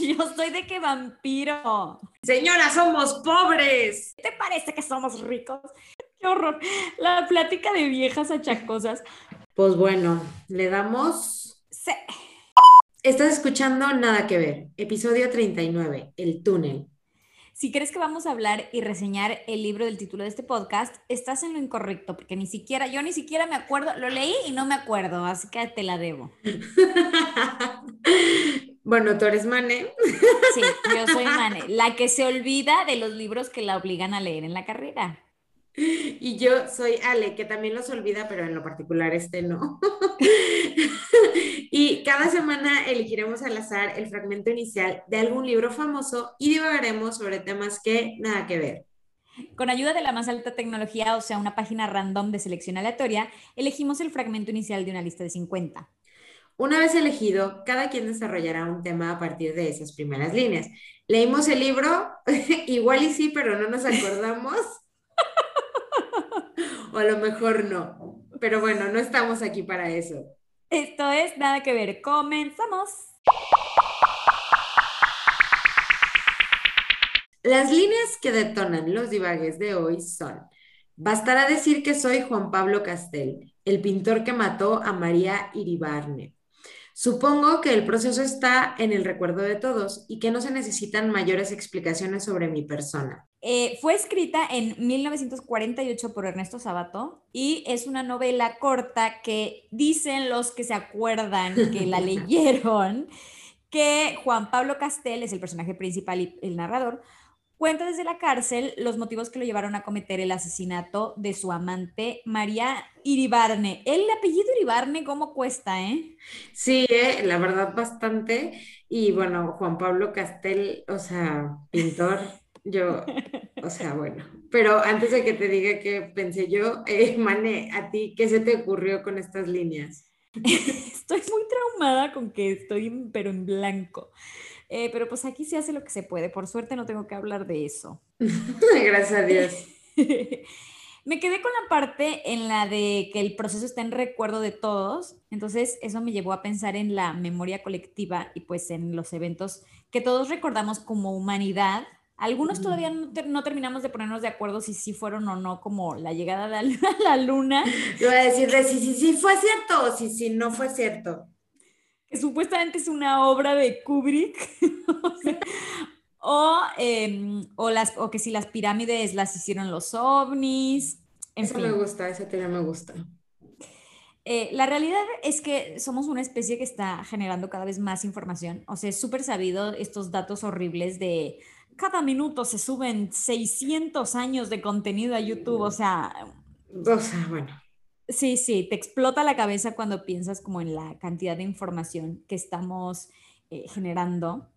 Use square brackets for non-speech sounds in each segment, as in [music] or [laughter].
[laughs] Yo soy de que vampiro. Señora, somos pobres. ¿Te parece que somos ricos? Qué horror. La plática de viejas achacosas. Pues bueno, le damos. Sí. Estás escuchando Nada que Ver, episodio 39, El túnel. Si crees que vamos a hablar y reseñar el libro del título de este podcast, estás en lo incorrecto, porque ni siquiera, yo ni siquiera me acuerdo, lo leí y no me acuerdo, así que te la debo. [laughs] bueno, tú eres Mane. Sí, yo soy Mane, la que se olvida de los libros que la obligan a leer en la carrera. Y yo soy Ale, que también los olvida, pero en lo particular este no. [laughs] y cada semana elegiremos al azar el fragmento inicial de algún libro famoso y divagaremos sobre temas que nada que ver. Con ayuda de la más alta tecnología, o sea, una página random de selección aleatoria, elegimos el fragmento inicial de una lista de 50. Una vez elegido, cada quien desarrollará un tema a partir de esas primeras líneas. Leímos el libro, [laughs] igual y sí, pero no nos acordamos. [laughs] o a lo mejor no. Pero bueno, no estamos aquí para eso. Esto es Nada que ver. Comenzamos. Las líneas que detonan los divagues de hoy son, bastará decir que soy Juan Pablo Castel, el pintor que mató a María Iribarne. Supongo que el proceso está en el recuerdo de todos y que no se necesitan mayores explicaciones sobre mi persona. Eh, fue escrita en 1948 por Ernesto Sabato y es una novela corta que dicen los que se acuerdan que la [laughs] leyeron que Juan Pablo Castel es el personaje principal y el narrador cuenta desde la cárcel los motivos que lo llevaron a cometer el asesinato de su amante María Iribarne. El apellido Iribarne, ¿cómo cuesta, eh? Sí, eh, la verdad bastante. Y bueno, Juan Pablo Castel, o sea, pintor, [laughs] yo, o sea, bueno. Pero antes de que te diga qué pensé yo, eh, [laughs] Mane, ¿a ti qué se te ocurrió con estas líneas? [laughs] Estoy muy traumada con que estoy, pero en blanco. Eh, pero pues aquí se hace lo que se puede. Por suerte no tengo que hablar de eso. [laughs] Gracias a Dios. [laughs] me quedé con la parte en la de que el proceso está en recuerdo de todos. Entonces eso me llevó a pensar en la memoria colectiva y pues en los eventos que todos recordamos como humanidad. Algunos todavía no, terminamos de ponernos de acuerdo si sí fueron o no, como la llegada de la, [laughs] luna. Yo voy a decir si sí, sí, fue cierto o si sí, no fue cierto que supuestamente es una obra de Kubrick, [laughs] o, em, o, las, o que si las pirámides las hicieron los ovnis. eso me gusta, esa teoría me gusta. Eh, la realidad es que somos una especie que está generando cada vez más información. O sea, es súper sabido estos datos horribles de cada minuto se suben 600 años de contenido a YouTube. O sea, o sea, bueno. Sí, sí, te explota la cabeza cuando piensas como en la cantidad de información que estamos eh, generando.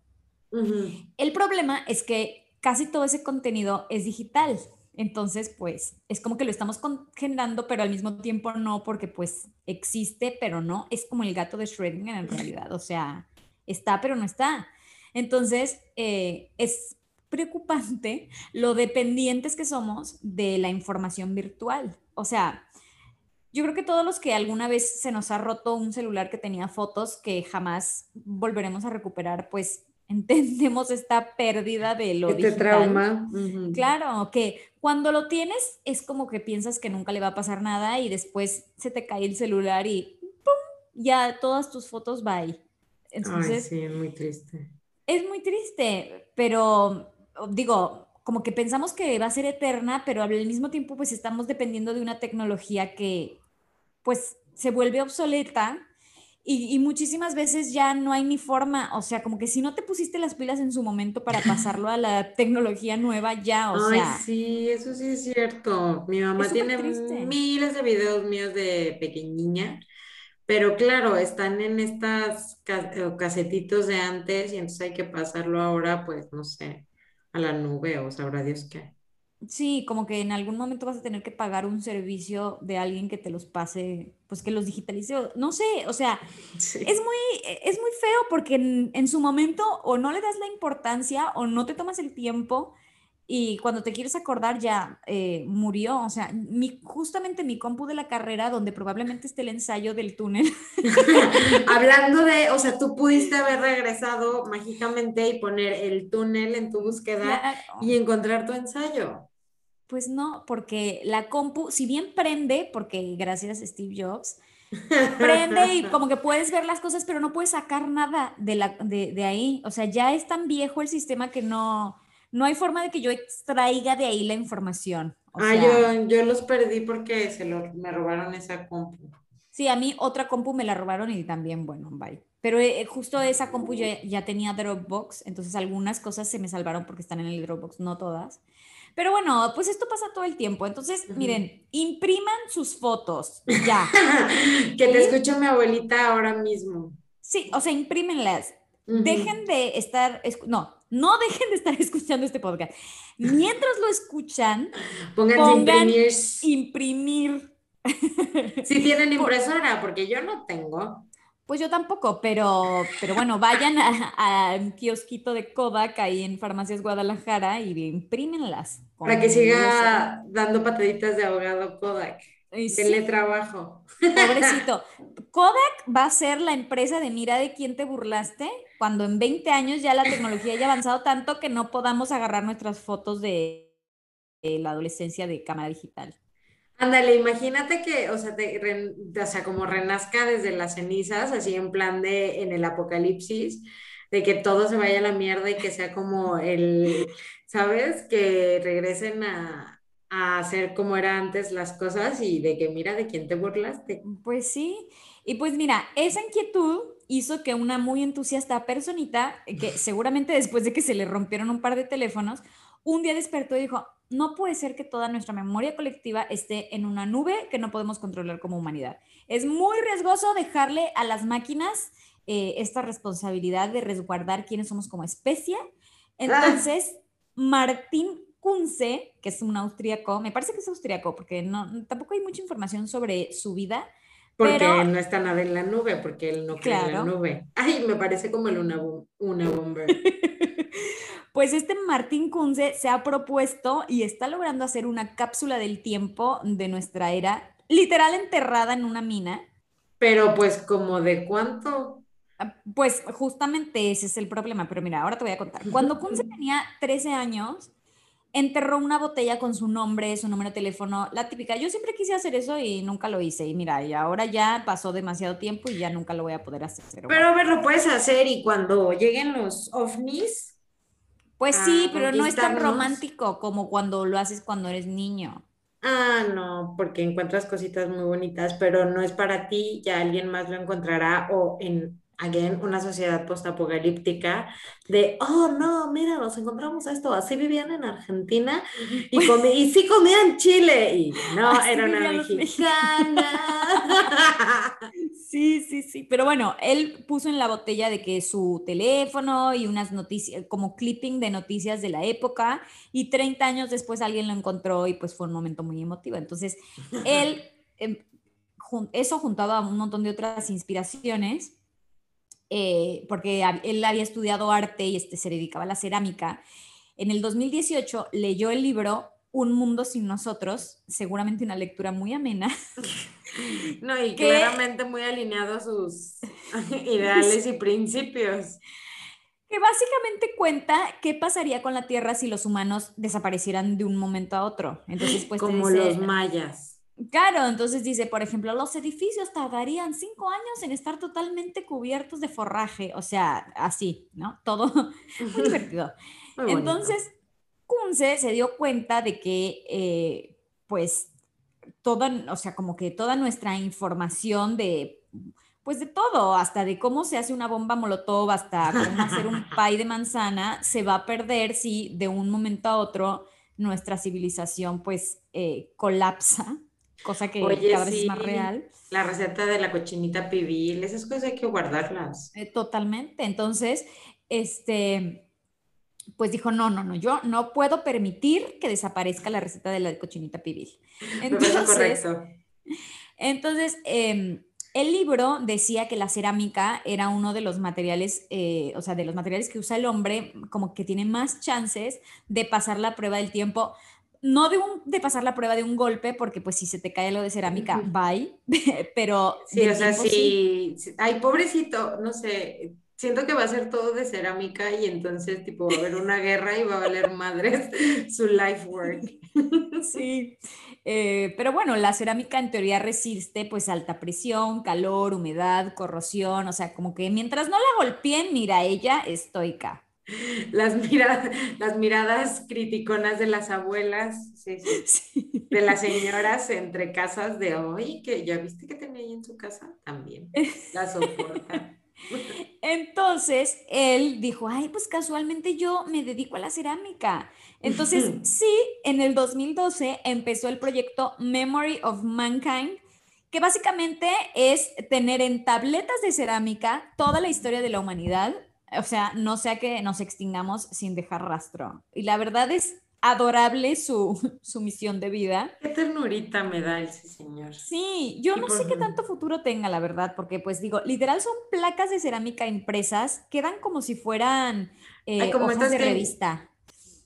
El problema es que casi todo ese contenido es digital. Entonces, pues, es como que lo estamos generando, pero al mismo tiempo no, porque pues existe, pero no. Es como el gato de Schrödinger en realidad. O sea, está, pero no está. Entonces, eh, es preocupante lo dependientes que somos de la información virtual. O sea, yo creo que todos los que alguna vez se nos ha roto un celular que tenía fotos que jamás volveremos a recuperar, pues [laughs] entendemos esta pérdida de lo este trauma. Claro, que cuando lo tienes es como que piensas que nunca le va a pasar nada y después se te cae el celular y ¡pum! ya todas tus fotos va ahí. Entonces, sí, es muy triste. Es muy triste, pero digo, como que pensamos que va a ser eterna, pero al mismo tiempo pues estamos dependiendo de una tecnología que pues se vuelve obsoleta y, muchísimas veces ya no hay ni forma, o sea, como que si no te pusiste las pilas en su momento para pasarlo a la tecnología nueva, ya, o Ay, sea. Sí, eso sí es cierto. Mi mamá tiene miles de videos míos de pequeñiña, pero claro, están en estas eh, casetitos de antes y entonces hay que pasarlo ahora, pues, no sé, a la nube o sabrá Dios qué. Sí, como que en algún momento vas a tener que pagar un servicio de alguien que te los pase, pues que los digitalice. No sé, o sea, [laughs] es, muy, es muy feo porque en, su momento o no le das la importancia o no te tomas el tiempo y cuando te quieres acordar ya eh, murió. O sea, mi, justamente mi compu de la carrera, donde probablemente esté el ensayo del túnel. [laughs] Hablando de, o sea, tú [laughs] pudiste haber regresado mágicamente y poner el túnel en tu búsqueda y encontrar tu ensayo. Pues no, porque la compu, si bien prende, porque gracias a Steve Jobs, prende y como que puedes ver las cosas, pero no puedes sacar nada de, la, de, de ahí. O sea, ya es tan viejo el sistema que no, no hay forma de que yo extraiga de ahí la información. ah, yo, yo, los perdí porque se lo, me robaron esa compu. Sí, a mí otra compu me la robaron y también, bueno, bye. Pero eh, justo esa compu ya, ya tenía Dropbox, entonces algunas cosas se me salvaron porque están en el Dropbox, no todas. Pero bueno, pues esto pasa todo el tiempo. Entonces, miren, impriman sus fotos, ya. [laughs] que te escucho mi abuelita ahora mismo. Sí, o sea, imprímenlas. Dejen de estar, no, no [laughs] dejen de estar escuchando este podcast. Mientras lo escuchan, pongan imprimir. Si tienen [laughs] impresora, porque yo no tengo. Pues yo tampoco, pero, pero bueno, vayan a, un kiosquito de Kodak ahí en Farmacias Guadalajara y imprímenlas. Para que siga dando pataditas de ahogado Kodak. Teletrabajo. Pobrecito. [laughs] Kodak va a ser la empresa de mira de quién te burlaste cuando en 20 años ya la tecnología haya avanzado tanto que no podamos agarrar nuestras fotos de, la adolescencia de cámara digital. Ándale, imagínate que, o sea, o sea, como renazca desde las cenizas, así en plan de en el apocalipsis, de que todo se vaya a la mierda y que sea como el, ¿sabes? Que regresen a, a hacer como era antes las cosas y de que mira de quién te burlaste. Pues sí, y pues mira, esa inquietud hizo que una muy entusiasta personita, que seguramente después de que se le rompieron un par de teléfonos, un día despertó y dijo, no puede ser que toda nuestra memoria colectiva esté en una nube que no podemos controlar como humanidad. Es muy riesgoso dejarle a las máquinas eh, esta responsabilidad de resguardar quiénes somos como especie. Ah. Entonces, Martín Kunze, que es un austríaco, me parece que es austríaco, porque no, tampoco hay mucha información sobre su vida. Porque no está nada en la nube, porque él no cree en la nube. Ay, me parece como el una, una bomber. [laughs] pues este Martín Kunze se ha propuesto y está logrando hacer una cápsula del tiempo de nuestra era, literal enterrada en una mina. Pero pues como de cuánto? Ah, pues justamente ese es el problema, pero mira, ahora te voy a contar. Cuando Kunze [laughs] tenía 13 años, enterró una botella con su nombre, su número de teléfono, la típica. Yo siempre quise hacer eso y nunca lo hice. Y mira, y ahora ya pasó demasiado tiempo y ya nunca lo voy a poder hacer. Pero, a ver, lo puedes hacer y cuando lleguen los ovnis. Pues sí, pero no es tan romántico como cuando lo haces cuando eres niño. Ah, no, porque encuentras cositas muy bonitas, pero no es para ti, ya alguien más lo encontrará o en again, una sociedad postapocalíptica de, oh no, mira, nos encontramos esto, así vivían en Argentina y, y sí comían chile y no, era una mexicana. sí, sí, sí, pero bueno, él puso en la botella de que su teléfono y unas noticias, como clipping de noticias de la época y 30 años después alguien lo encontró y pues fue un momento muy emotivo. Entonces, [laughs] él... Em, eso juntado a un montón de otras inspiraciones, eh, porque él había estudiado arte y este, se dedicaba a la cerámica. En el 2018 leyó el libro Un mundo sin nosotros, seguramente una lectura muy amena. [laughs] No, y claramente muy alineado a sus [laughs] ideales y principios. Que básicamente cuenta qué pasaría con la Tierra si los humanos desaparecieran de un momento a otro. Entonces, pues, Como los mayas. Claro, entonces dice, por ejemplo, los edificios tardarían cinco años en estar totalmente cubiertos de forraje, o sea, así, ¿no? Todo [laughs] muy divertido. [laughs] entonces, Kunze se dio cuenta de que, eh, pues, toda, o sea, como que toda nuestra información de, pues, de todo, hasta de cómo se hace una bomba molotov, hasta cómo hacer un [laughs] pay de manzana, se va a perder si de un momento a otro nuestra civilización, pues, eh, colapsa cosa que cada vez es más real. La receta de la cochinita pibil, esas cosas hay que guardarlas. Eh, totalmente. Entonces, este, pues dijo, no, no, no, yo no puedo permitir que desaparezca la receta de la cochinita pibil. Entonces, correcto. Entonces, em, el libro decía que la cerámica era uno de los materiales, eh, o sea, de los materiales que usa el hombre, como que tiene más chances de pasar la prueba del tiempo. No de, un, de pasar la prueba de un golpe, porque pues si se te cae lo de cerámica, bye. [laughs] Pero... Sí, o sea, sí. Ay, pobrecito, no sé, siento que va a ser todo de cerámica y entonces tipo va a haber una guerra y va a valer madres [laughs] su life work. [laughs] Sí, eh, pero bueno, la cerámica en teoría resiste pues alta presión, calor, humedad, corrosión, o sea, como que mientras no la golpeen, mira, ella estoica. [laughs] Las miradas, las miradas criticonas de las abuelas, [laughs] de las señoras entre casas de hoy, que ya viste que tenía ahí en su casa, también la [laughs] soporta. Entonces él dijo, ay, pues casualmente yo me dedico a la cerámica. Entonces, sí, en el 2012 empezó el proyecto Memory of Mankind, que básicamente es tener en tabletas de cerámica toda la historia de la humanidad, o sea, no sea que nos extingamos sin dejar rastro. Y la verdad es adorable su, [laughs] su, misión de vida. Qué ternurita me da ese señor. Sí, yo no sé qué tanto futuro tenga, la verdad, porque pues digo, literal son placas de cerámica impresas, quedan como si fueran eh, como hojas de revista.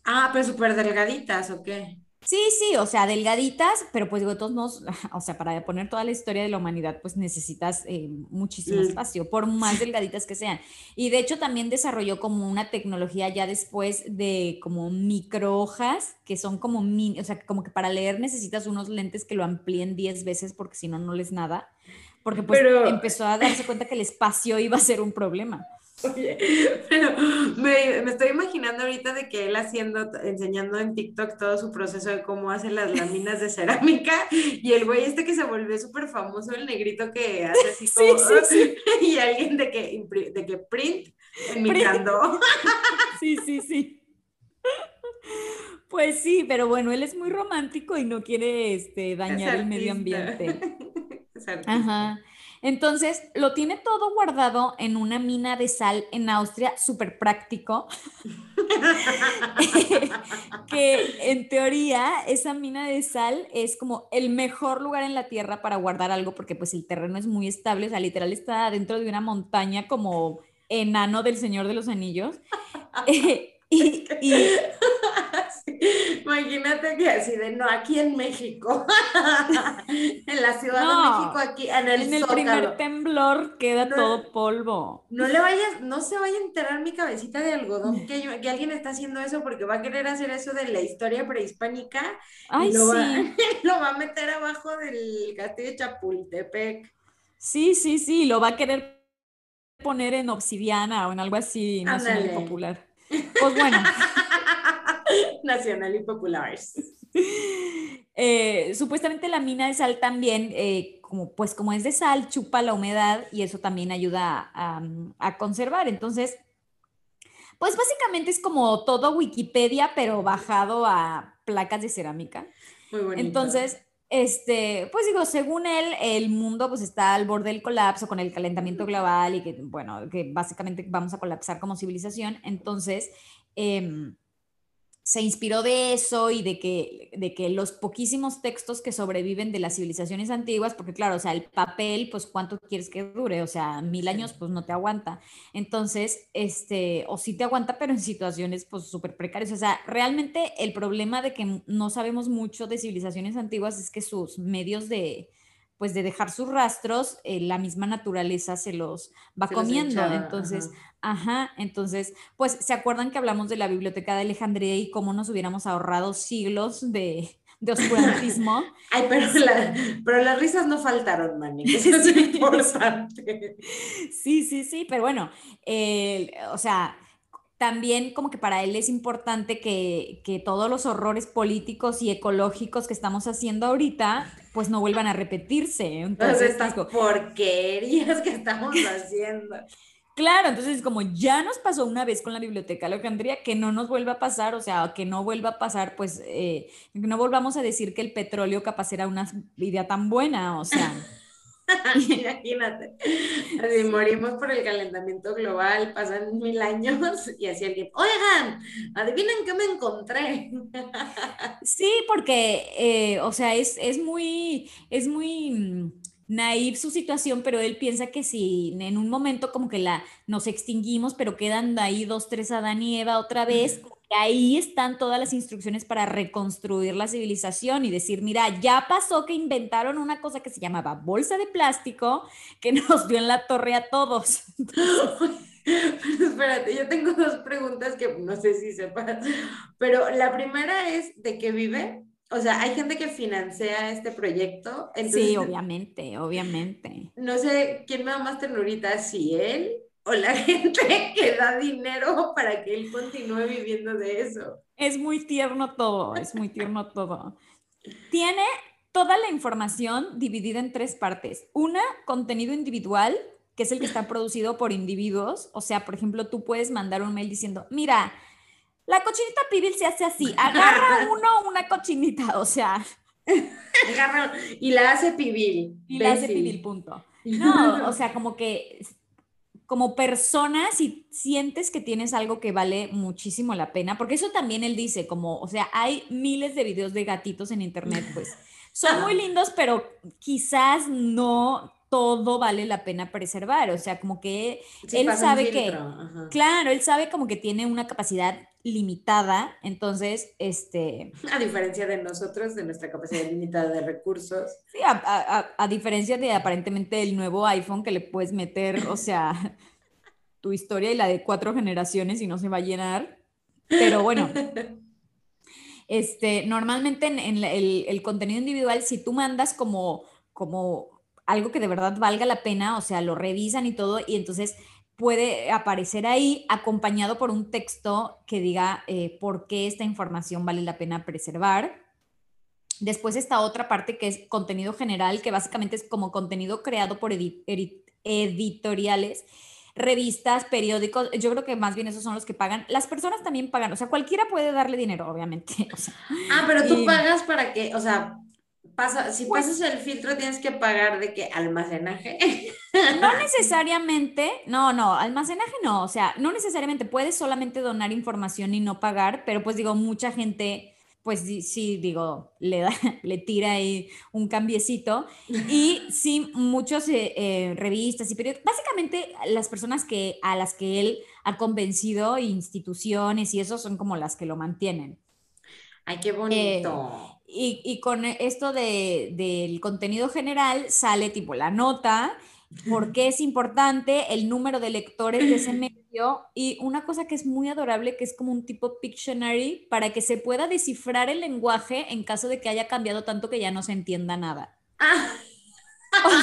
Ah, pero súper delgaditas, ¿o qué? Sí, sí, o sea, delgaditas, pero pues digo, de todos modos, [laughs] o sea, para poner toda la historia de la humanidad, pues necesitas eh, muchísimo espacio, por más delgaditas que sean. Y de hecho también desarrolló como una tecnología ya después de como micro hojas, que son como mini, o sea, como que para leer necesitas unos lentes que lo amplíen 10 veces porque si no, no les nada. Porque pues empezó a darse cuenta que el espacio iba a ser un problema. Oye, pero me, estoy imaginando ahorita de que él haciendo, enseñando en TikTok todo su proceso de cómo hace las láminas de cerámica y el güey este que se volvió súper famoso, el negrito que hace así como, [laughs] y alguien de que, de que print imitando. [laughs] Sí, sí, sí. Pues sí, pero bueno, él es muy romántico y no quiere este, dañar el medio ambiente. [laughs] Ajá. Entonces, lo tiene todo guardado en una mina de sal en Austria, súper práctico. [laughs] que en teoría esa mina de sal es como el mejor lugar en la tierra para guardar algo porque pues el terreno es muy estable, o sea, literal está dentro de una montaña como enano del Señor de los Anillos. [laughs] y, [laughs] Imagínate que así de, no, aquí en México, [laughs] en la Ciudad de México, aquí en el En el primer temblor queda todo polvo. No le vayas, no se vaya a enterar mi cabecita de algodón que, que alguien está haciendo eso porque va a querer hacer eso de la historia prehispánica y lo, va, [laughs] lo va a meter abajo del castillo de Chapultepec. Sí, sí, sí, lo va a querer poner en obsidiana o en algo así, no sé, popular. Pues bueno. [laughs] Nacional y populares. [laughs] Eh, supuestamente la mina de sal también, eh, como, pues como es de sal, chupa la humedad y eso también ayuda a, conservar. Entonces, pues básicamente es como todo Wikipedia, pero bajado a placas de cerámica. Muy bonito. Entonces, este, pues digo, según él, el mundo pues está al borde del colapso con el calentamiento global y que, bueno, que básicamente vamos a colapsar como civilización. Entonces, eh, se inspiró de eso y de que, de que los poquísimos textos que sobreviven de las civilizaciones antiguas, porque claro, o sea, el papel, pues cuánto quieres que dure, o sea, mil años, pues no te aguanta. Entonces, este, o sí te aguanta, pero en situaciones, pues súper precarias. O sea, realmente el problema de que no sabemos mucho de civilizaciones antiguas es que sus medios de, pues de dejar sus rastros, eh, la misma naturaleza se los va comiendo. entonces, ajá. entonces, pues se acuerdan que hablamos de la biblioteca de Alejandría y cómo nos hubiéramos ahorrado siglos de, de oscurantismo. [laughs] Ay, pero, pero, las risas no faltaron, Manny, eso es [laughs] importante. Sí, sí, sí, pero bueno, o sea, también como que para él es importante que, que, todos los horrores políticos y ecológicos que estamos haciendo ahorita, pues no vuelvan a repetirse. [laughs] Entonces, estas porquerías que estamos haciendo. [laughs] Claro, entonces como ya nos pasó una vez con la biblioteca Alejandría, que no nos vuelva a pasar, o sea, que no vuelva a pasar, pues eh, no volvamos a decir que el petróleo capaz era una idea tan buena, o sea. [laughs] [laughs] Imagínate, así morimos por el calentamiento global, pasan mil años y así alguien, oigan, adivinen qué me encontré. [laughs] Sí, porque, eh, o sea, es, es muy, es muy naive su situación, pero él piensa que si en un momento como que la nos extinguimos, pero quedan ahí dos, tres Adán y Eva otra vez, ahí están todas las instrucciones para reconstruir la civilización y decir, mira, ya pasó que inventaron una cosa que se llamaba bolsa de plástico que [laughs] nos dio en la torre a todos. [laughs] Pero espérate, yo tengo dos preguntas que no sé si sepas, pero la primera es de qué vive o sea, hay gente que financia este proyecto. sí, obviamente, obviamente. No sé quién me da más ternurita, si él o la [laughs] gente que da dinero para que él continúe viviendo de eso. Es muy tierno todo, es muy tierno todo. Tiene toda la información dividida en tres partes. Una, contenido individual, que es el que está producido por individuos. O sea, por ejemplo, tú puedes mandar un mail diciendo, mira, la cochinita pibil se hace así, agarra [laughs] uno una cochinita, o sea. Agarra y la hace pibil. Y la hace pibil, punto. No, o sea, como que como persona, si sientes que tienes algo que vale muchísimo la pena, porque eso también él dice, como, o sea, hay miles de videos de gatitos en internet, pues son muy [laughs] lindos, pero quizás no todo vale la pena preservar, o sea, como que él sabe que, claro, él sabe como que tiene una capacidad limitada, entonces, este... [laughs] A diferencia de nosotros, de nuestra capacidad limitada de recursos. Sí, a, diferencia de aparentemente el nuevo iPhone que le puedes meter, o sea, [laughs] tu historia y la de cuatro generaciones y no se va a llenar. Pero bueno, [laughs] este, normalmente en, el, el, contenido individual, si tú mandas como, como algo que de verdad valga la pena, o sea, lo revisan y todo, y entonces puede aparecer ahí acompañado por un texto que diga eh, por qué esta información vale la pena preservar. Después está otra parte que es contenido general, que básicamente es como contenido creado por editoriales, revistas, periódicos. Yo creo que más bien esos son los que pagan. Las personas también pagan, o sea, cualquiera puede darle dinero, obviamente. [laughs] ah, pero tú pagas para que, o sea, pasa, si pues pasas el filtro tienes que pagar de qué almacenaje. No [laughs] necesariamente, no, no, almacenaje no, o sea, no necesariamente puedes solamente donar información y no pagar, pero pues digo, mucha gente, pues sí, digo, le da, [laughs] le tira ahí un cambiecito y sí, muchos eh, eh, revistas y periódicos, básicamente las personas que, a las que él ha convencido, instituciones y eso son como las que lo mantienen. Ay, qué bonito. Eh, y, con esto de, del contenido general sale tipo la nota, por qué es importante, el número de lectores de ese [laughs] medio y una cosa que es muy adorable que es como un tipo Pictionary para que se pueda descifrar el lenguaje en caso de que haya cambiado tanto que ya no se entienda nada. [laughs] Ah.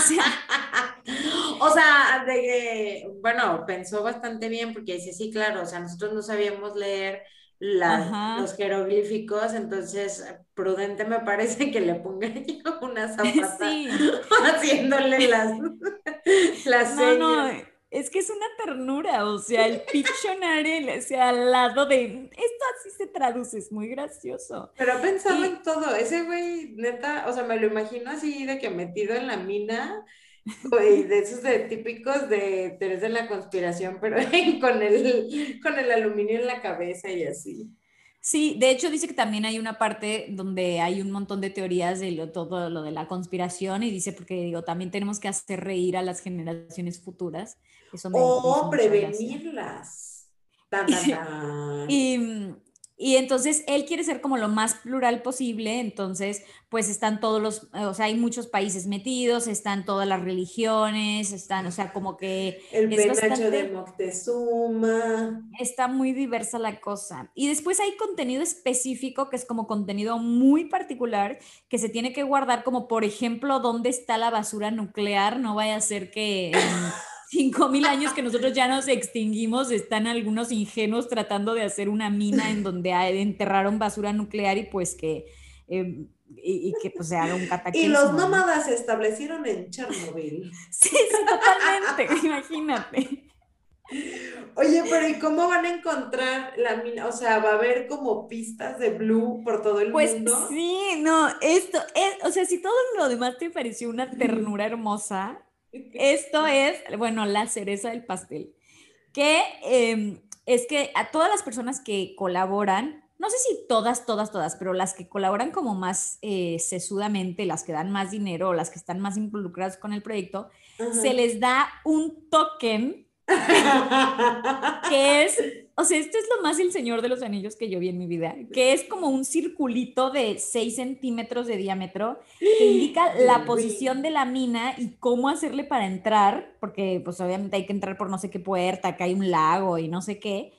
O sea, de que, bueno, pensó bastante bien porque dice, sí, claro, o sea, nosotros no sabíamos leer los jeroglíficos, entonces prudente me parece que le ponga [laughs] yo una zapata [laughs] haciéndole las, [laughs] las no, No, es que es una ternura, o sea, el Pictionary, o sea, al lado de, esto así se traduce, es muy gracioso. Pero ha pensado en todo, ese güey, neta, o sea, me lo imagino así de que metido en la mina, de esos de, típicos de teorías de la conspiración, [laughs] pero con el, con el aluminio en la cabeza y así. Sí, de hecho dice que también hay una parte donde hay un montón de teorías de lo, todo lo de la conspiración y dice porque digo, también tenemos que hacer reír a las generaciones futuras. o prevenirlas. [laughs] y, y entonces él quiere ser como lo más plural posible, entonces pues están todos los, o sea, hay muchos países metidos, están todas las religiones, están, o sea, como que... El penacho de Moctezuma. Está muy diversa la cosa. Y después hay contenido específico que es como contenido muy particular que se tiene que guardar como, por ejemplo, dónde está la basura nuclear, no vaya a ser que... 5.000 años que nosotros ya nos extinguimos, están algunos ingenuos tratando de hacer una mina en donde enterraron basura nuclear y pues que... Em, y, que pues se haga un cataclismo. Y los nómadas se establecieron en Chernobyl. [laughs] Sí, sí, totalmente, [laughs] imagínate. Oye, pero ¿y cómo van a encontrar la mina? O sea, ¿va a haber como pistas de Blue por todo el pues, mundo? Sí, no, esto es, o sea, si todo lo demás te pareció una ternura hermosa, esto es, bueno, la cereza del pastel, que em, es que a todas las personas que colaboran no sé si todas, todas, todas, pero las que colaboran como más eh, sesudamente, las que dan más dinero, las que están más involucradas con el proyecto, se les da un token [laughs] que es, o sea, esto es lo más el Señor de los Anillos que yo vi en mi vida, que es como un circulito de 6 centímetros de diámetro que [gasps] indica la posición de la mina y cómo hacerle para entrar, porque pues obviamente hay que entrar por no sé qué puerta, que hay un lago y no sé qué.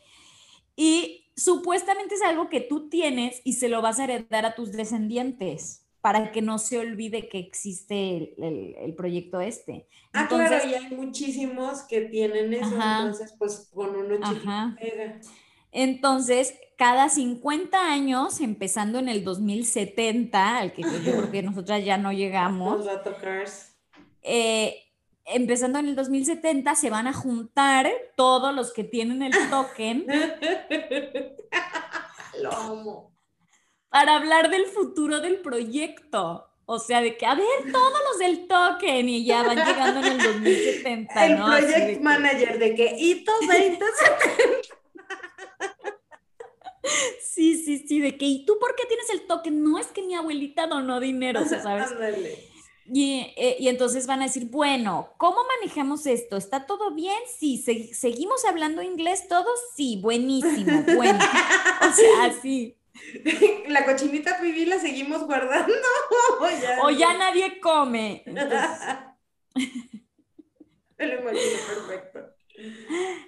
Y supuestamente es algo que tú tienes y se lo vas a heredar a tus descendientes para que no se olvide que existe el, proyecto este. Ah, claro, y hay muchísimos que tienen eso, entonces pues con uno pega. Entonces, cada 50 años, empezando en el 2070, al que yo creo que nosotras ya no llegamos, eh, empezando en el 2070, se van a juntar todos los que tienen el [laughs] token. Lo amo. Para hablar del futuro del proyecto. O sea, de que, a ver, todos los del token y ya van llegando en el 2070, [laughs] el project manager de que hito 2070. [laughs] Sí, sí, sí, de que, ¿y tú por qué tienes el token? No es que mi abuelita donó dinero, ¿sabes? [laughs] Eh, y, entonces van a decir, bueno, ¿cómo manejamos esto? ¿Está todo bien? Sí, ¿seguimos hablando inglés todos? Sí, buenísimo, bueno. o sea, así. [laughs] La cochinita pibil la seguimos guardando. [laughs] o ya nadie come. [laughs] perfecto.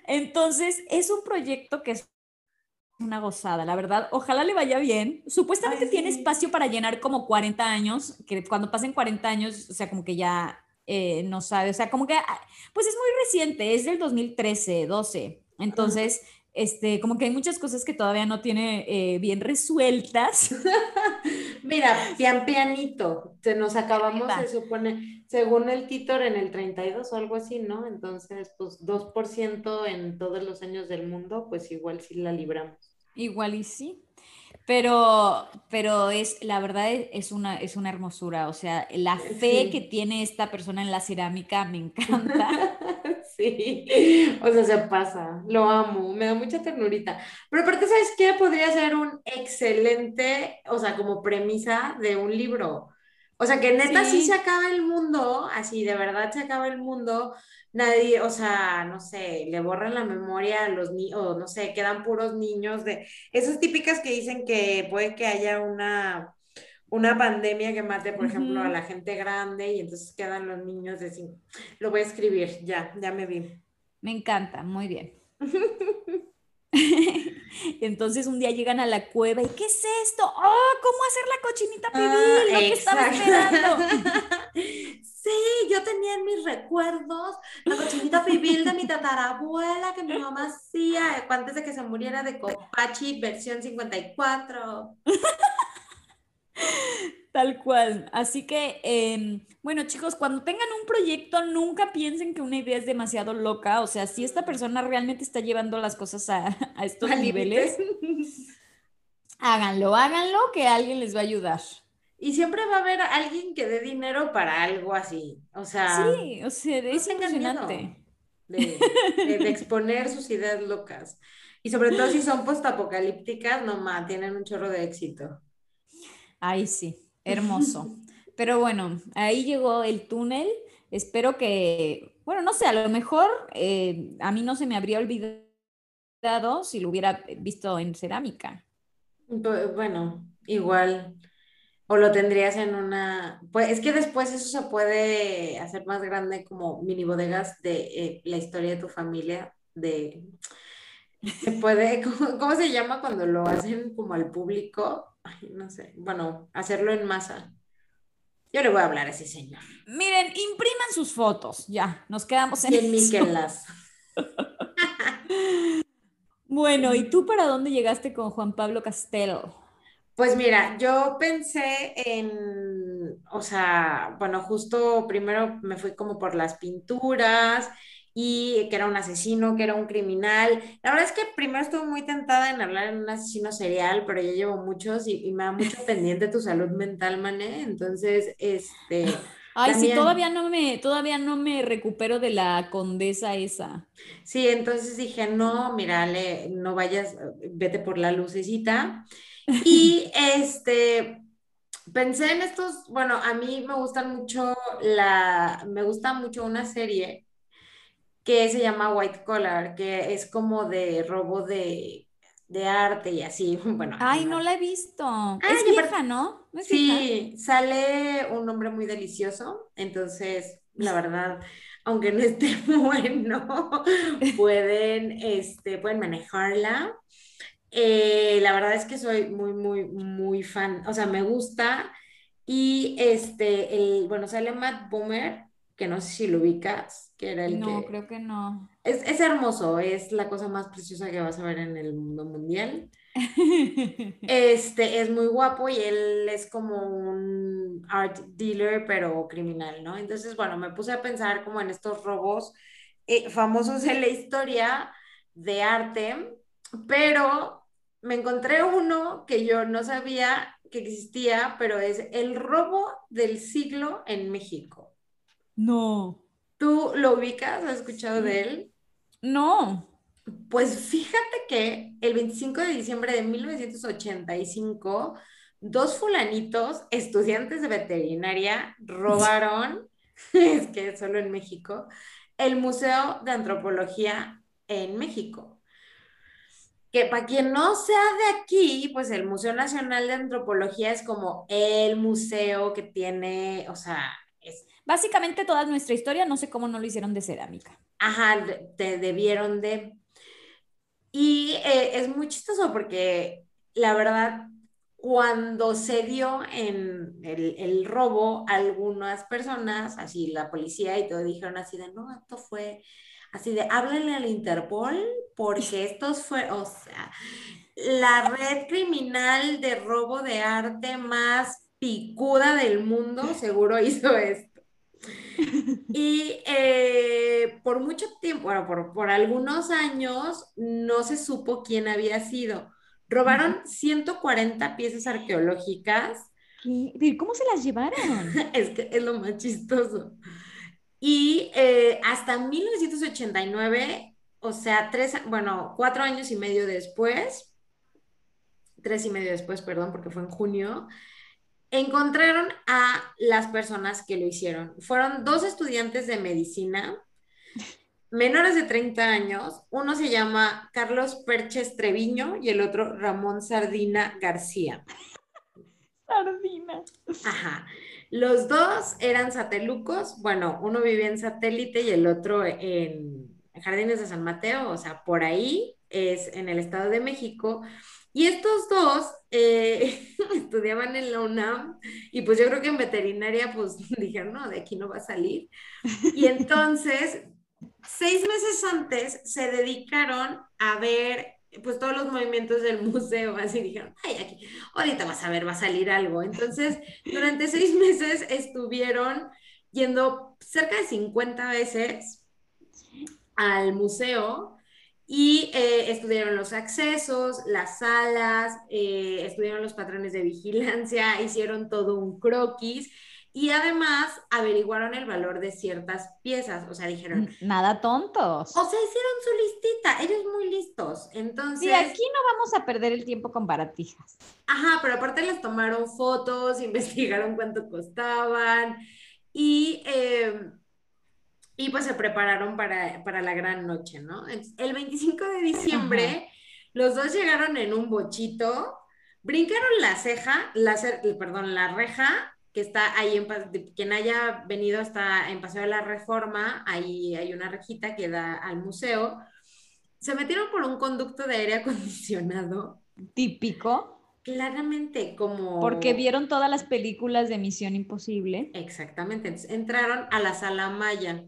Entonces, es un proyecto que es una gozada, la verdad. Ojalá le vaya bien. Supuestamente tiene espacio para llenar como 40 años, que cuando pasen 40 años, o sea, como que ya eh, no sabe, o sea, como que, ah, pues es muy reciente, es del 2013, 12. Entonces, este, como que hay muchas cosas que todavía no tiene eh, bien resueltas. [laughs] Mira, pian pianito, se nos acabamos, se supone, según el Titor en el 32 o algo así, ¿no? Entonces, pues 2% en todos los años del mundo, pues igual sí la libramos. Igual y sí. Pero, pero es, la verdad es una, es una hermosura. O sea, la fe que tiene esta persona en la cerámica me encanta. [laughs] Sí, [laughs] o sea, se pasa, lo amo, me da mucha ternurita. Pero aparte, ¿sabes qué? Podría ser un excelente, o sea, como premisa de un libro. O sea, que neta sí. se acaba el mundo, así de verdad se acaba el mundo, nadie, o sea, no sé, le borran la memoria a los niños, o no sé, quedan puros niños de esas típicas que dicen que puede que haya una una pandemia que mate, por ejemplo, a la gente grande y entonces quedan los niños de Lo voy a escribir, ya, ya me vi. Me encanta, muy bien. [laughs] [laughs] entonces un día llegan a la cueva y ¿qué es esto? ¡Oh! ¿Cómo hacer la cochinita ah, pibil? lo que estaba esperando. [laughs] sí, yo tenía en mis recuerdos la cochinita pibil de mi tatarabuela que mi mamá hacía antes de que se muriera de Copachi versión 54. [laughs] Tal cual. Así que, em, bueno, chicos, cuando tengan un proyecto, nunca piensen que una idea es demasiado loca. O sea, si esta persona realmente está llevando las cosas a, [laughs] estos niveles, háganlo, háganlo, que alguien les va a ayudar. Y siempre va a haber alguien que dé dinero para algo así. O sea, sí, o sea, es impresionante. De, de, exponer sus ideas locas. Y sobre todo si son [laughs] postapocalípticas, no más, tienen un chorro de éxito. Ay, sí, hermoso. [laughs] Pero bueno, ahí llegó el túnel. Espero que, bueno, no sé, a lo mejor eh, a mí no se me habría olvidado si lo hubiera visto en cerámica. Bueno, igual. O lo tendrías en una. Pues es que después eso se puede hacer más grande como mini bodegas de eh, la historia de tu familia. De. Se puede. [laughs] ¿Cómo se llama cuando lo hacen como al público? no sé, bueno, hacerlo en masa. Yo le voy a hablar a ese señor. Miren, impriman sus fotos, ya, nos quedamos en, en las [laughs] bueno, ¿y tú para dónde llegaste con Juan Pablo Castelo? Pues mira, yo pensé en, o sea, bueno, justo primero me fui como por las pinturas y que era un asesino, que era un criminal. La verdad es que primero estuve muy tentada en hablar en un asesino serial, pero ya llevo muchos y, me da mucho [laughs] pendiente tu salud mental, Mané. Entonces, este, [laughs] Ay, sí, todavía no me, todavía no me recupero de la condesa esa. Sí, entonces dije, no, mírale, no vayas, vete por la lucecita. Y [laughs] este, pensé en estos, bueno, a mí me gustan mucho la, me gusta mucho una serie que se llama White Collar, que es como de robo de, arte y así, [laughs] bueno. Ay, no la he visto. Ah, es vieja, ¿no? sí, sale un hombre muy delicioso, entonces, la verdad, aunque no esté [laughs] bueno, [laughs] pueden, este, pueden manejarla. Eh, la verdad es que soy muy, muy, muy fan, o sea, me gusta. Y este, el, bueno, sale Matt Boomer, que no sé si lo ubicas, que era el no, creo que no. Es, es, hermoso, es la cosa más preciosa que vas a ver en el mundo mundial. [laughs] este, es muy guapo y él es como un art dealer, pero criminal, ¿no? Entonces, bueno, me puse a pensar como en estos robos eh, famosos en la historia de arte, pero me encontré uno que yo no sabía que existía, pero es el robo del siglo en México. No. ¿Tú lo ubicas? ¿Has escuchado de él? No. Pues fíjate que el 25 de diciembre de 1985, dos fulanitos, estudiantes de veterinaria, robaron, [laughs] es que solo en México, el Museo de Antropología en México. Que para quien no sea de aquí, pues el Museo Nacional de Antropología es como el museo que tiene, o sea, Básicamente toda nuestra historia, no sé cómo no lo hicieron de cerámica. Ajá, te debieron de... Y eh, es muy chistoso porque la verdad, cuando se dio en el, el, robo, algunas personas, así la policía y todo, dijeron así de, no, esto fue así de, háblenle al Interpol porque [laughs] estos fue, o sea, la red criminal de robo de arte más picuda del mundo [laughs] seguro hizo esto. Y eh, por mucho tiempo, bueno, por, por, algunos años no se supo quién había sido. Robaron 140 piezas arqueológicas. ¿Qué? ¿Cómo se las llevaron? [laughs] es que es lo más chistoso. Y eh, hasta 1989, o sea, tres, bueno, cuatro años y medio después, tres y medio después, perdón, porque fue en junio, encontraron a las personas que lo hicieron. Fueron dos estudiantes de medicina, menores de 30 años. Uno se llama Carlos Perches Treviño y el otro Ramón Sardina García. Sardina. Ajá. Los dos eran satelucos. Bueno, uno vivía en satélite y el otro en Jardines de San Mateo, o sea, por ahí es en el Estado de México. Y estos dos eh, [laughs] estudiaban en la UNAM y pues yo creo que en veterinaria pues [laughs] dijeron, no, de aquí no va a salir. Y entonces, seis meses antes se dedicaron a ver pues todos los movimientos del museo, así dijeron, ay, aquí, ahorita vas a ver, va a salir algo. Entonces, durante seis [laughs] meses estuvieron yendo cerca de 50 veces al museo y eh, estudiaron los accesos, las salas, eh, estudiaron los patrones de vigilancia, [laughs] hicieron todo un croquis y además averiguaron el valor de ciertas piezas, o sea, dijeron... Nada tontos. O sea, hicieron su listita, ellos muy listos. Entonces... Sí, aquí no vamos a perder el tiempo con baratijas. Ajá, pero aparte les tomaron fotos, [laughs] investigaron cuánto costaban y... Eh, y pues se prepararon para, la gran noche, ¿no? el 25 de diciembre, los dos llegaron en un bochito, brincaron la ceja, la, perdón, la reja, que está ahí, en, quien haya venido está en Paseo de la Reforma, ahí hay una rejita que da al museo, se metieron por un conducto de aire acondicionado. Típico. Claramente, como... Porque vieron todas las películas de Misión Imposible. Exactamente, entraron a la sala Maya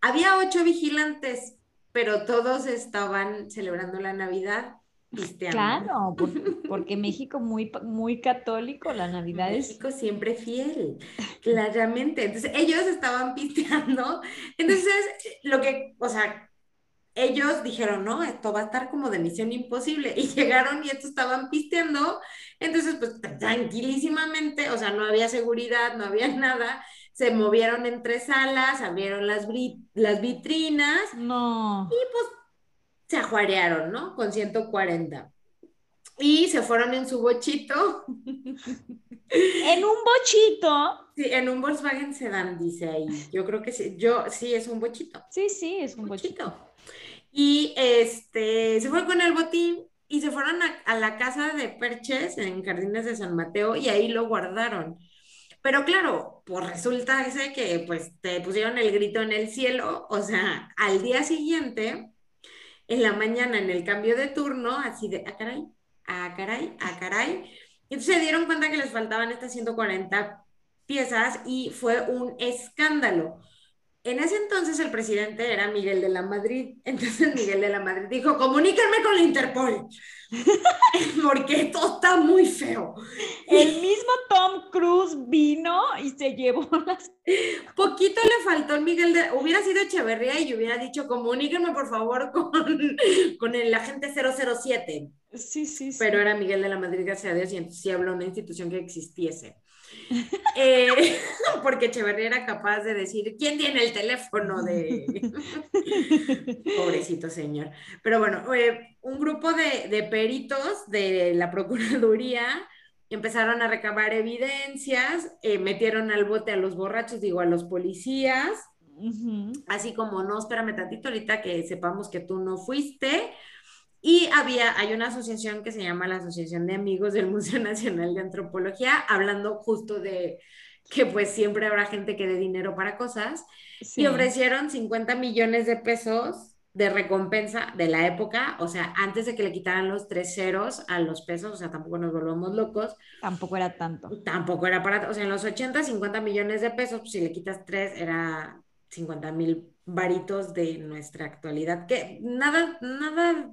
había ocho vigilantes, pero todos estaban celebrando la Navidad. Pisteando. Claro, [laughs] porque, México muy, muy católico, la Navidad es... México siempre fiel, claramente. Entonces ellos estaban pisteando. Entonces, lo que, o sea, ellos dijeron, no, esto va a estar como de misión imposible. Y llegaron y estos estaban pisteando. Entonces, pues tranquilísimamente, o sea, no había seguridad, no había [laughs] nada se movieron entre salas, abrieron las, las vitrinas. No. Y pues se ajuarearon, ¿no? Con 140. Y se fueron en su bochito. ¿En un bochito? Sí, en un Volkswagen Sedan, dice ahí. Yo creo que sí. Yo, sí, es un bochito. Sí, sí, es un bochito. Y este, se fue con el botín y se fueron a, la casa de Perches en Jardines de San Mateo y ahí lo guardaron. Pero claro, pues resulta ese que pues te pusieron el grito en el cielo, o sea, al día siguiente, en la mañana, en el cambio de turno, así de, ah, caray, ah, caray, ah, caray. Y entonces se dieron cuenta que les faltaban estas 140 piezas y fue un escándalo. En ese entonces el presidente era Miguel de la Madrid. [laughs] Entonces Miguel de la Madrid dijo, comuníquenme con la Interpol, [laughs] porque esto está muy feo. El mismo Tom Cruise vino y se llevó [laughs] las... Poquito le faltó a Miguel de... Hubiera sido Echeverría y hubiera dicho, comuníquenme por favor con, con el agente 007. Sí, sí, sí. Pero era Miguel de la Madrid, gracias a Dios, y entonces sí habló una institución que existiese. Eh, [laughs] porque Echeverría era capaz de decir, ¿quién tiene el teléfono de... [laughs] Pobrecito señor. Pero bueno, eh, un grupo de, peritos de la Procuraduría empezaron a recabar evidencias, eh, metieron al bote a los borrachos, digo, a los policías, así como, no, espérame tantito ahorita que sepamos que tú no fuiste, y había, hay una asociación que se llama la Asociación de Amigos del Museo Nacional de Antropología, hablando justo de que pues siempre habrá gente que dé dinero para cosas, y ofrecieron 50 millones de pesos de recompensa de la época, o sea, antes de que le quitaran los tres ceros a los pesos, o sea, tampoco nos volvamos locos. Tampoco era tanto. Tampoco era para, o sea, en los 80, 50 millones de pesos, pues si le quitas tres, era 50 mil varitos de nuestra actualidad, que nada, nada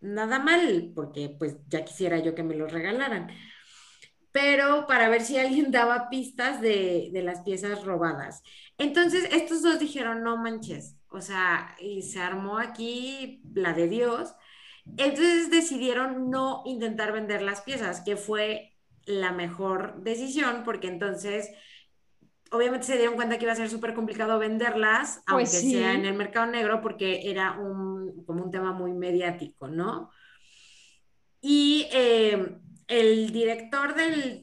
nada mal, porque pues ya quisiera yo que me los regalaran. Pero para ver si alguien [laughs] daba pistas de, las piezas robadas. Entonces, estos dos dijeron, no manches, o sea, y se armó aquí la de Dios. Entonces decidieron no intentar vender las piezas, que fue la mejor decisión, porque entonces obviamente se dieron cuenta que iba a ser súper complicado venderlas, pues aunque sea en el mercado negro, porque era un, como un tema muy mediático, ¿no? Y eh, el director del,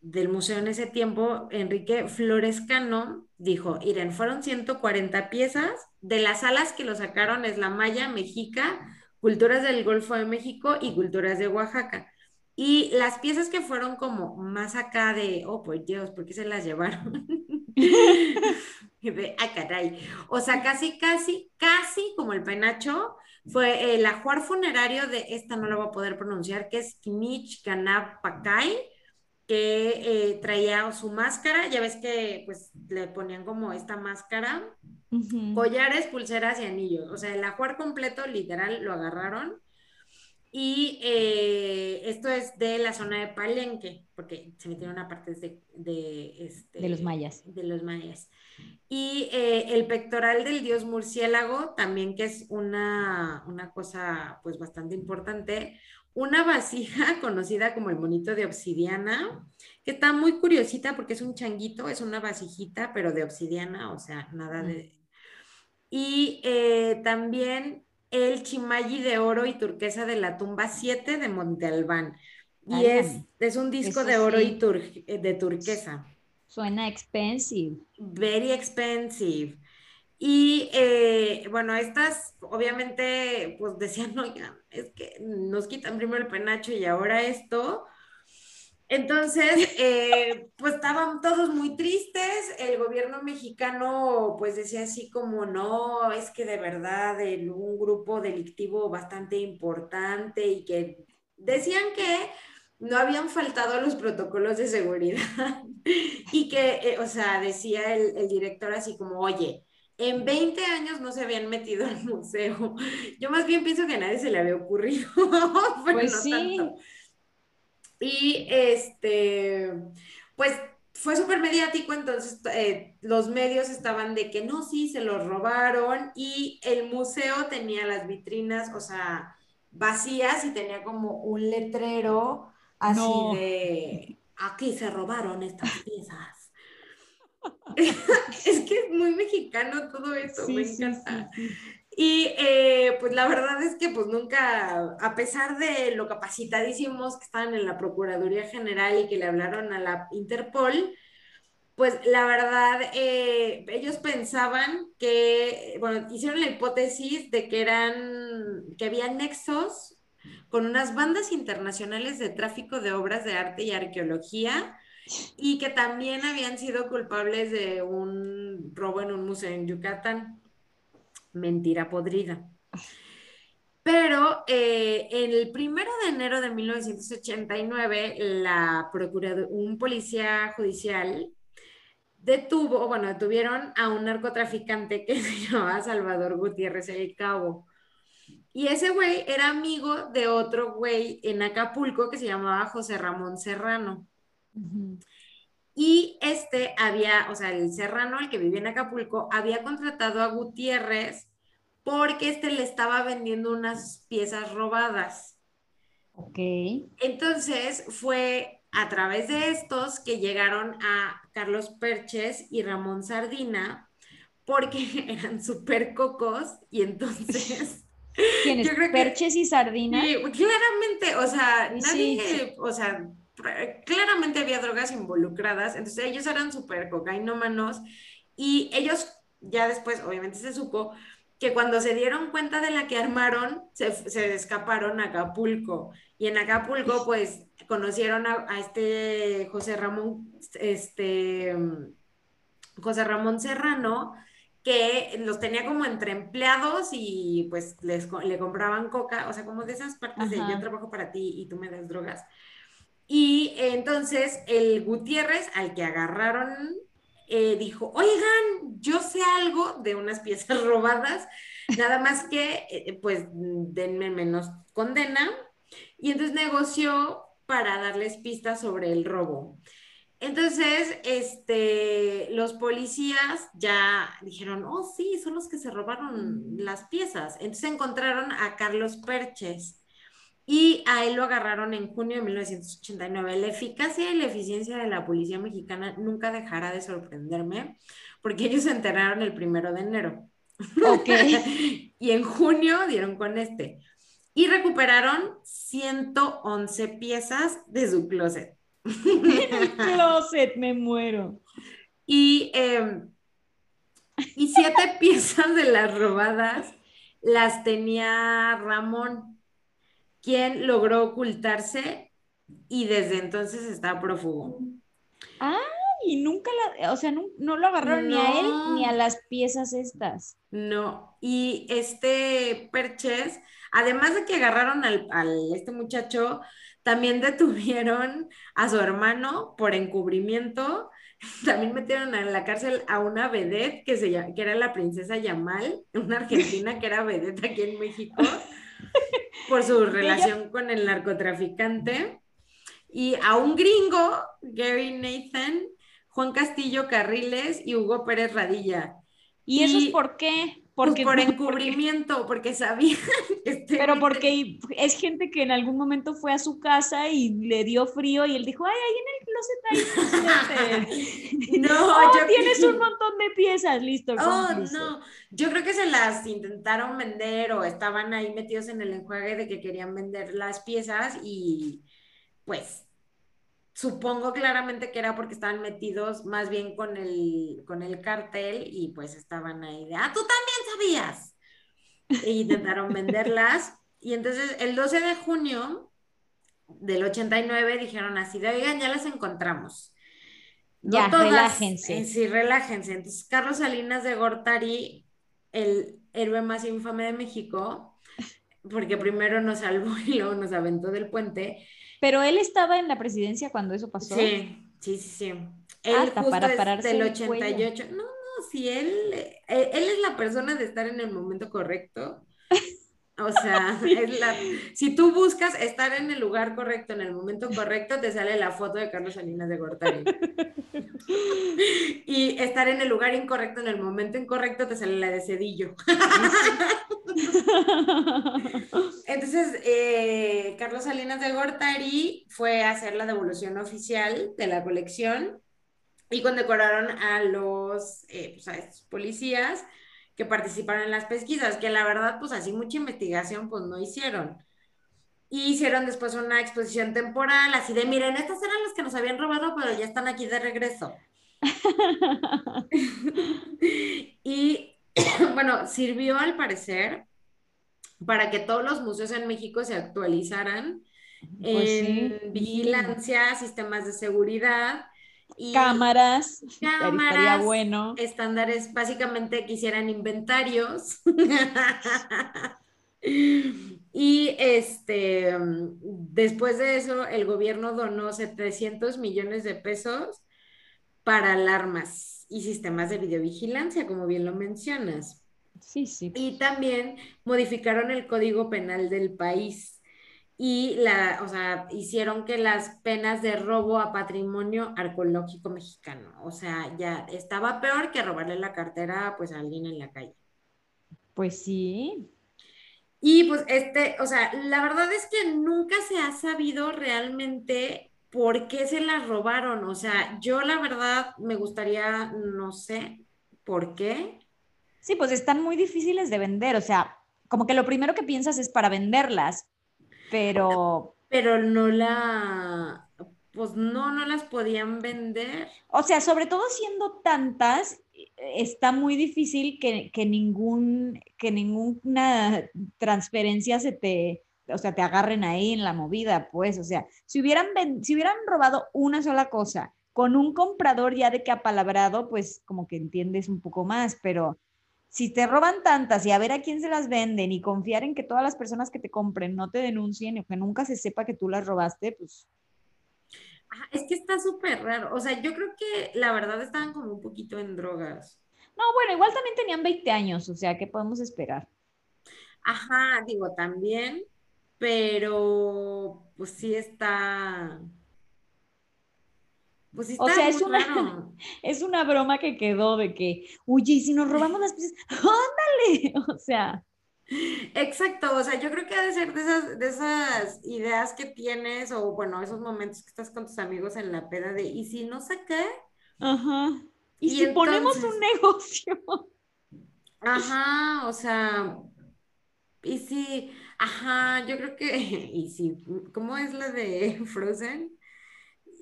del museo en ese tiempo, Enrique Florescano, dijo, Irene, fueron 140 piezas, de las salas que lo sacaron es la Maya, Mexica, Culturas del Golfo de México y Culturas de Oaxaca. Y las piezas que fueron como más acá de, oh, por Dios, ¿por qué se las llevaron? [laughs] [laughs] ah, caray. O sea, casi, casi, casi como el penacho, fue el ajuar funerario de, esta no lo voy a poder pronunciar, que es Kimich Ganab Pakai, que eh, traía su máscara, ya ves que pues le ponían como esta máscara, collares, pulseras y anillos. O sea, el ajuar completo, literal, lo agarraron y eh, esto es de la zona de Palenque, porque se metieron a partes de, de, este, de los mayas. De los mayas. Y eh, el pectoral del dios murciélago, también que es una, una cosa pues bastante importante. Una vasija [laughs] conocida como el monito de obsidiana, que está muy curiosita porque es un changuito, es una vasijita, pero de obsidiana, o sea, nada de... Y eh, también el Chimayi de oro y turquesa de la tumba 7 de Monte Albán. Y es, es, un disco de oro y eh, de turquesa. Suena expensive. Very expensive. Y eh, bueno, estas obviamente pues decían, no, es que nos quitan primero el penacho y ahora esto. Entonces, eh, pues estaban todos muy tristes, el gobierno mexicano pues decía así como, no, es que de verdad el, un grupo delictivo bastante importante y que decían que no habían faltado los protocolos de seguridad [laughs] y que, eh, o sea, decía el, el, director así como, oye, en 20 años no se habían metido al museo. Yo más bien pienso que a nadie se le había ocurrido. [laughs] pues sí. Y este, pues fue súper mediático, entonces eh, los medios estaban de que no, sí, se los robaron y el museo tenía las vitrinas, o sea, vacías y tenía como un letrero así de, aquí se robaron estas piezas. [laughs] es que es muy mexicano todo eso, me encanta. Y eh, pues la verdad es que pues nunca, a pesar de lo capacitadísimos que estaban en la Procuraduría General y que le hablaron a la Interpol, pues la verdad, eh, ellos pensaban que, bueno, hicieron la hipótesis de que eran, que había nexos con unas bandas internacionales de tráfico de obras de arte y arqueología y que también habían sido culpables de un robo en un museo en Yucatán. Mentira podrida. Pero eh, el primero de enero de 1989, la un policía judicial detuvo, bueno, detuvieron a un narcotraficante que [laughs] se llamaba Salvador Gutiérrez El Cabo. Y ese güey era amigo de otro güey en Acapulco que se llamaba José Ramón Serrano. Y este había, o sea, el serrano, el que vivía en Acapulco, había contratado a Gutiérrez porque este le estaba vendiendo unas piezas robadas. Ok. Entonces fue a través de estos que llegaron a Carlos Perches y Ramón Sardina porque [laughs] eran súper cocos y entonces... ¿Quiénes? ¿Perches y Sardina? Sí, claramente, o sea, nadie, o sea, claramente había drogas involucradas, entonces ellos eran súper cocainómanos y ellos ya después, obviamente se supo, que cuando se dieron cuenta de la que armaron, se, se escaparon a Acapulco. Y en Acapulco, pues, conocieron a, a, este José Ramón, este, José Ramón Serrano, que los tenía como entre empleados y pues les, le compraban coca, o sea, como de esas partes de yo trabajo para ti y tú me das drogas. Y entonces el Gutiérrez, al que agarraron, eh, dijo, oigan, yo sé algo de unas [laughs] piezas robadas, nada más que, eh, pues, denme menos condena. Y entonces negoció para darles pistas sobre el robo. Entonces, este, los policías ya dijeron, oh, sí, son los que se robaron las piezas. Entonces encontraron a Carlos Perches y a él lo agarraron en junio de 1989. La eficacia y la eficiencia de la policía mexicana nunca dejará de sorprenderme, porque ellos se enteraron el primero de enero. Ok. [laughs] y en junio dieron con este. Y recuperaron 111 piezas de su closet. [laughs] el closet, me muero. Y, em, y siete [laughs] piezas de las robadas las tenía Ramón quien logró ocultarse y desde entonces está prófugo. Ah, y nunca la, o sea, no, lo agarraron ni a él ni a las piezas estas. No, y este Perches, además de que agarraron al, este muchacho, también [laughs] detuvieron a su hermano por encubrimiento. [laughs] También metieron en la cárcel a una vedette que, se, que era la princesa Yamal, una argentina que era vedette aquí en México [laughs] por su [laughs] relación con el narcotraficante. Y a un gringo, Gary Nathan, Juan Castillo Carriles y Hugo Pérez Radilla. ¿Y, eso es por qué? Pues porque, por encubrimiento, porque sabía [laughs] este Pero porque es gente que en algún momento fue a su casa y le dio frío y él dijo, ay, ahí en el closet hay [laughs] No, [laughs] oh, tienes un montón de piezas, listo. Oh, no, yo creo que se las intentaron vender o estaban ahí metidos en el enjuague de que querían vender las piezas y pues Supongo claramente que era porque estaban metidos más bien con el, con el cartel y pues estaban ahí de, ah, tú también sabías. E intentaron venderlas. Y entonces el 12 de junio del 89 dijeron así, de, oigan, ya las encontramos. ya, relájense. Eh, sí, relájense. Entonces Carlos Salinas de Gortari, el héroe más infame de México, porque primero nos salvó [laughs] y luego nos aventó del puente, pero él estaba en la presidencia cuando eso pasó. Sí, sí, sí, sí. Él justo para pararse del 88. No, no, si él, eh, él, es la persona de estar en el momento correcto. O sea, [laughs] es la, si tú buscas estar en el lugar correcto, en el momento correcto, te sale la foto de Carlos Salinas de Gortari. [laughs] y estar en el lugar incorrecto, en el momento incorrecto, te sale la de Cedillo. [laughs] Entonces, eh, Carlos Salinas de Gortari fue a hacer la devolución oficial de la colección y condecoraron a los eh, pues, a estos policías que participaron en las pesquisas, que la verdad, pues así mucha investigación, pues no hicieron. Y hicieron después una exposición temporal, así de, miren, estas eran las que nos habían robado, pero ya están aquí de regreso. [laughs] y [coughs] bueno, sirvió al parecer para que todos los museos en México se actualizaran pues en vigilancia, sistemas de seguridad. Y cámaras, cámaras bueno. estándares, básicamente que hicieran inventarios. [laughs] y este, después de eso, el gobierno donó 700 millones de pesos para alarmas y sistemas de videovigilancia, como bien lo mencionas. Sí, sí. Y también modificaron el código penal del país y la, o sea, hicieron que las penas de robo a patrimonio arqueológico mexicano, o sea, ya estaba peor que robarle la cartera pues a alguien en la calle. Pues sí. Y pues este, o sea, la verdad es que nunca se ha sabido realmente por qué se las robaron, o sea, yo la verdad me gustaría, no sé, por qué. Sí, pues están muy difíciles de vender, o sea, como que lo primero que piensas es para venderlas, pero... Pero no la, pues no, no las podían vender. O sea, sobre todo siendo tantas, está muy difícil que, ningún, que ninguna transferencia se te, o sea, te agarren ahí en la movida, pues, o sea, si hubieran, si hubieran robado una sola cosa con un comprador ya de que apalabrado, pues como que entiendes un poco más, pero si te roban tantas y a ver a quién se las venden y confiar en que todas las personas que te compren no te denuncien o que nunca se sepa que tú las robaste, pues... es que está súper raro. O sea, yo creo que la verdad estaban como un poquito en drogas. No, bueno, igual también tenían 20 años, o sea, ¿qué podemos esperar? Ajá, digo, también, pero pues sí está, pues o sea, es una, [laughs] es una broma que quedó de que, oye, y si nos robamos las piezas, [laughs] ándale, [laughs] o sea. Exacto, o sea, yo creo que ha de ser de esas, de esas ideas que tienes, o bueno, esos momentos que estás con tus amigos en la peda de, ¿y si no saqué? Ajá. ¿Y, si ponemos un negocio? Ajá, o sea, y si, ajá, yo creo que, y si, ¿cómo es la de Frozen?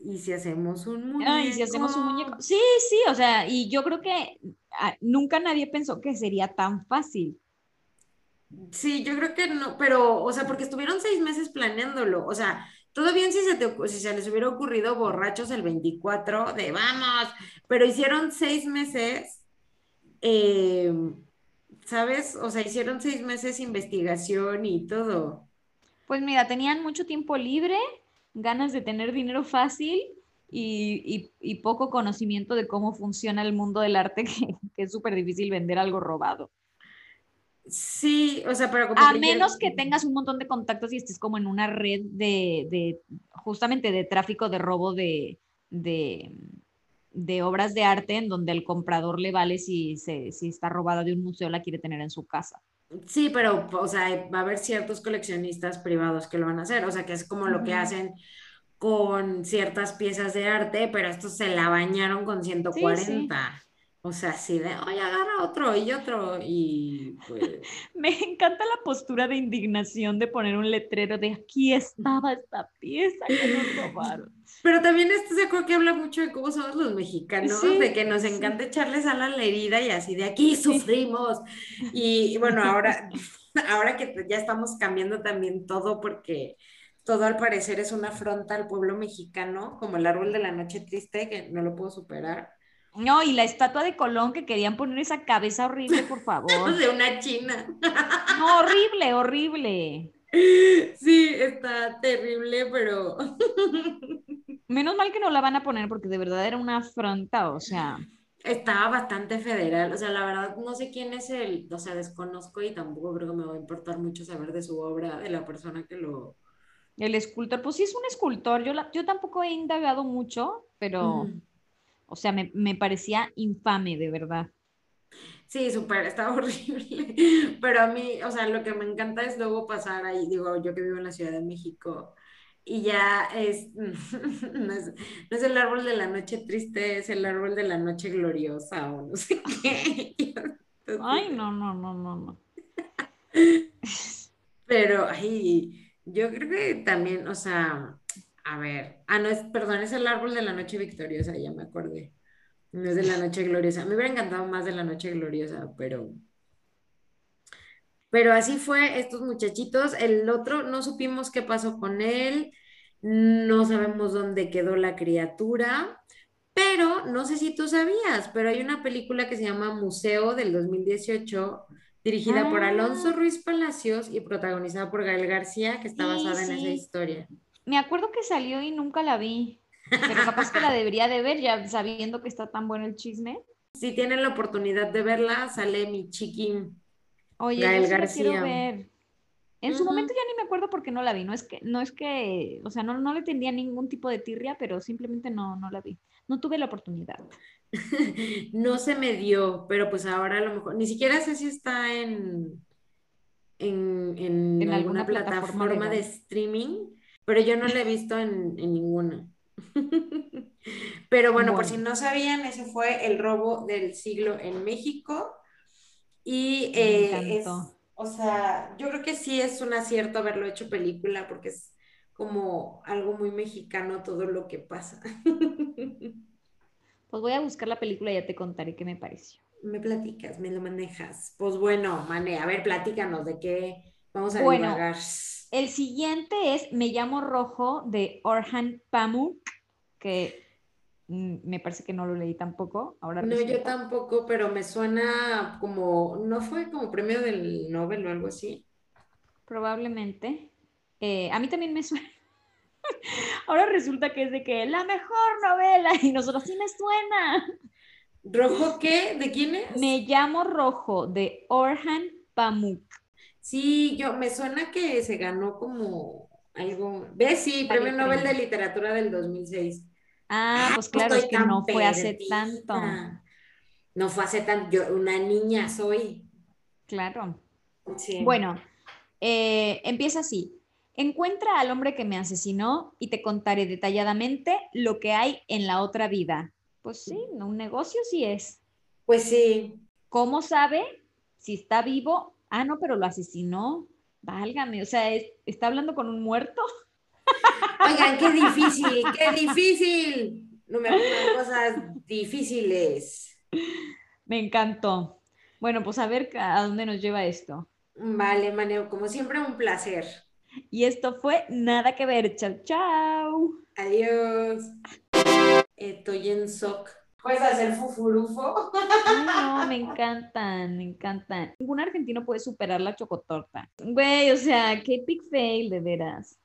¿Y si hacemos un muñeco? Ah, ¿y si hacemos un muñeco? Sí, sí, o sea, y yo creo que ah, nunca nadie pensó que sería tan fácil. Sí, yo creo que no, pero, o sea, porque estuvieron seis meses planeándolo, o sea, todo bien si se, te, si se les hubiera ocurrido borrachos el 24 de vamos, pero hicieron seis meses, eh, ¿sabes? O sea, hicieron seis meses investigación y todo. Pues mira, tenían mucho tiempo libre ganas de tener dinero fácil y, poco conocimiento de cómo funciona el mundo del arte, [laughs] que, es súper difícil vender algo robado. Sí, o sea, pero A menos que tengas un montón de contactos y estés como en una red de, justamente de tráfico de robo de, de, obras de arte en donde el comprador le vale si, si está robada de un museo, la quiere tener en su casa. Sí, pero, o sea, va a haber ciertos coleccionistas privados que lo van a hacer, o sea, que es como lo que hacen con ciertas piezas de arte, pero estos se la bañaron con 140. O sea, así de, oye, agarra otro y otro, y pues... [laughs] Me encanta la postura de indignación de poner un letrero de aquí estaba esta pieza que nos [laughs] robaron. Pero también esto se acuerda que habla mucho de cómo somos los mexicanos, de que nos encanta echarle sal a la herida y así de aquí sufrimos. Y bueno, ahora, [laughs] ahora que ya estamos cambiando también todo porque todo al parecer es una afronta al pueblo mexicano, como el árbol de la noche triste, que no lo puedo superar. No, y la estatua de Colón que querían poner esa cabeza horrible, por favor. [laughs] de una china. No, horrible, horrible. Sí, está terrible, pero. [laughs] Menos mal que no la van a poner porque de verdad era una afronta, o sea. Estaba bastante federal, o sea, la verdad no sé quién es el, o sea, desconozco y tampoco creo que me va a importar mucho saber de su obra, de la persona que lo... El escultor, pues sí es un escultor, yo, yo tampoco he indagado mucho, pero... O sea, me, parecía infame, de verdad. Sí, súper, estaba [laughs] horrible. Pero a mí, o sea, lo que me encanta es luego pasar ahí, digo, yo que vivo en la Ciudad de México, y ya es [laughs] no, es, el árbol de la noche triste, es el árbol de la noche gloriosa o no sé [laughs] qué. Ay, no, no, no, no, no. Pero, ay, yo creo que también, o sea, a ver, ah, no es, perdón, es el árbol de la noche victoriosa, ya me acordé. No es de la noche gloriosa. Me hubiera encantado más de la noche gloriosa, pero pero así fue estos muchachitos. El otro no supimos qué pasó con él, no sabemos dónde quedó la criatura, pero no sé si tú sabías, pero hay una película que se llama Museo del 2018 dirigida por Alonso ah. Ruiz Palacios y protagonizada por Gael García, que está basada en esa historia. Me acuerdo que salió y nunca la vi, pero capaz que la debería de ver ya sabiendo que está tan bueno el chisme. Si tienen la oportunidad de verla, sale mi chiquín Oye, yo sí quiero ver. En su momento ya ni me acuerdo por qué no la vi. No es que, no es que, o sea, no, no le tendría ningún tipo de tirria, pero simplemente no, no la vi. No tuve la oportunidad. [laughs] no se me dio, pero pues ahora a lo mejor, ni siquiera sé si está en, en, alguna, plataforma, de, streaming, pero yo no la he visto en, ninguna. [laughs] pero bueno, por si no sabían, ese fue el robo del siglo en México. Y eh, es, o sea, yo creo que sí es un acierto haberlo hecho película porque es como algo muy mexicano todo lo que pasa. [laughs] Pues voy a buscar la película y ya te contaré qué me pareció. Me platicas, me lo manejas. Pues bueno, Mane, a ver, platícanos de qué vamos a bueno, El siguiente es Me llamo Rojo de Orhan Pamuk, que Mm, me parece que no lo leí tampoco. Ahora no, yo tampoco, pero me suena como, ¿no fue como premio del Nobel o algo así? Probablemente. Eh, a mí también me suena. [laughs] Ahora resulta que es de que la mejor novela y nosotros sí me suena. ¿Rojo qué? ¿De quién es? Me llamo Rojo, de Orhan Pamuk. Sí, yo me suena que se ganó como algo. ¿Ves? Sí, Premio Nobel de Literatura del 2006. Ah, pues claro, es que no fue hace tanto. No fue hace tanto, yo una niña soy. Claro. Sí. Bueno, eh, empieza así. Encuentra al hombre que me asesinó y te contaré detalladamente lo que hay en la otra vida. Pues sí, un negocio sí es. Pues sí. ¿Cómo sabe si está vivo? Ah, no, pero lo asesinó. Válgame, o sea, ¿está hablando con un muerto? Oigan, qué [laughs] difícil, qué difícil. No me pongan cosas difíciles. Me encantó. Bueno, pues a ver a dónde nos lleva esto. Vale, Maneo, como siempre, un placer. Y esto fue Nada que ver. Chao, chao. Adiós. Estoy en shock. ¿Puedes hacer fufurufo? no, me encantan, me encantan. Ningún argentino puede superar la chocotorta. Güey, o sea, qué big fail, de veras.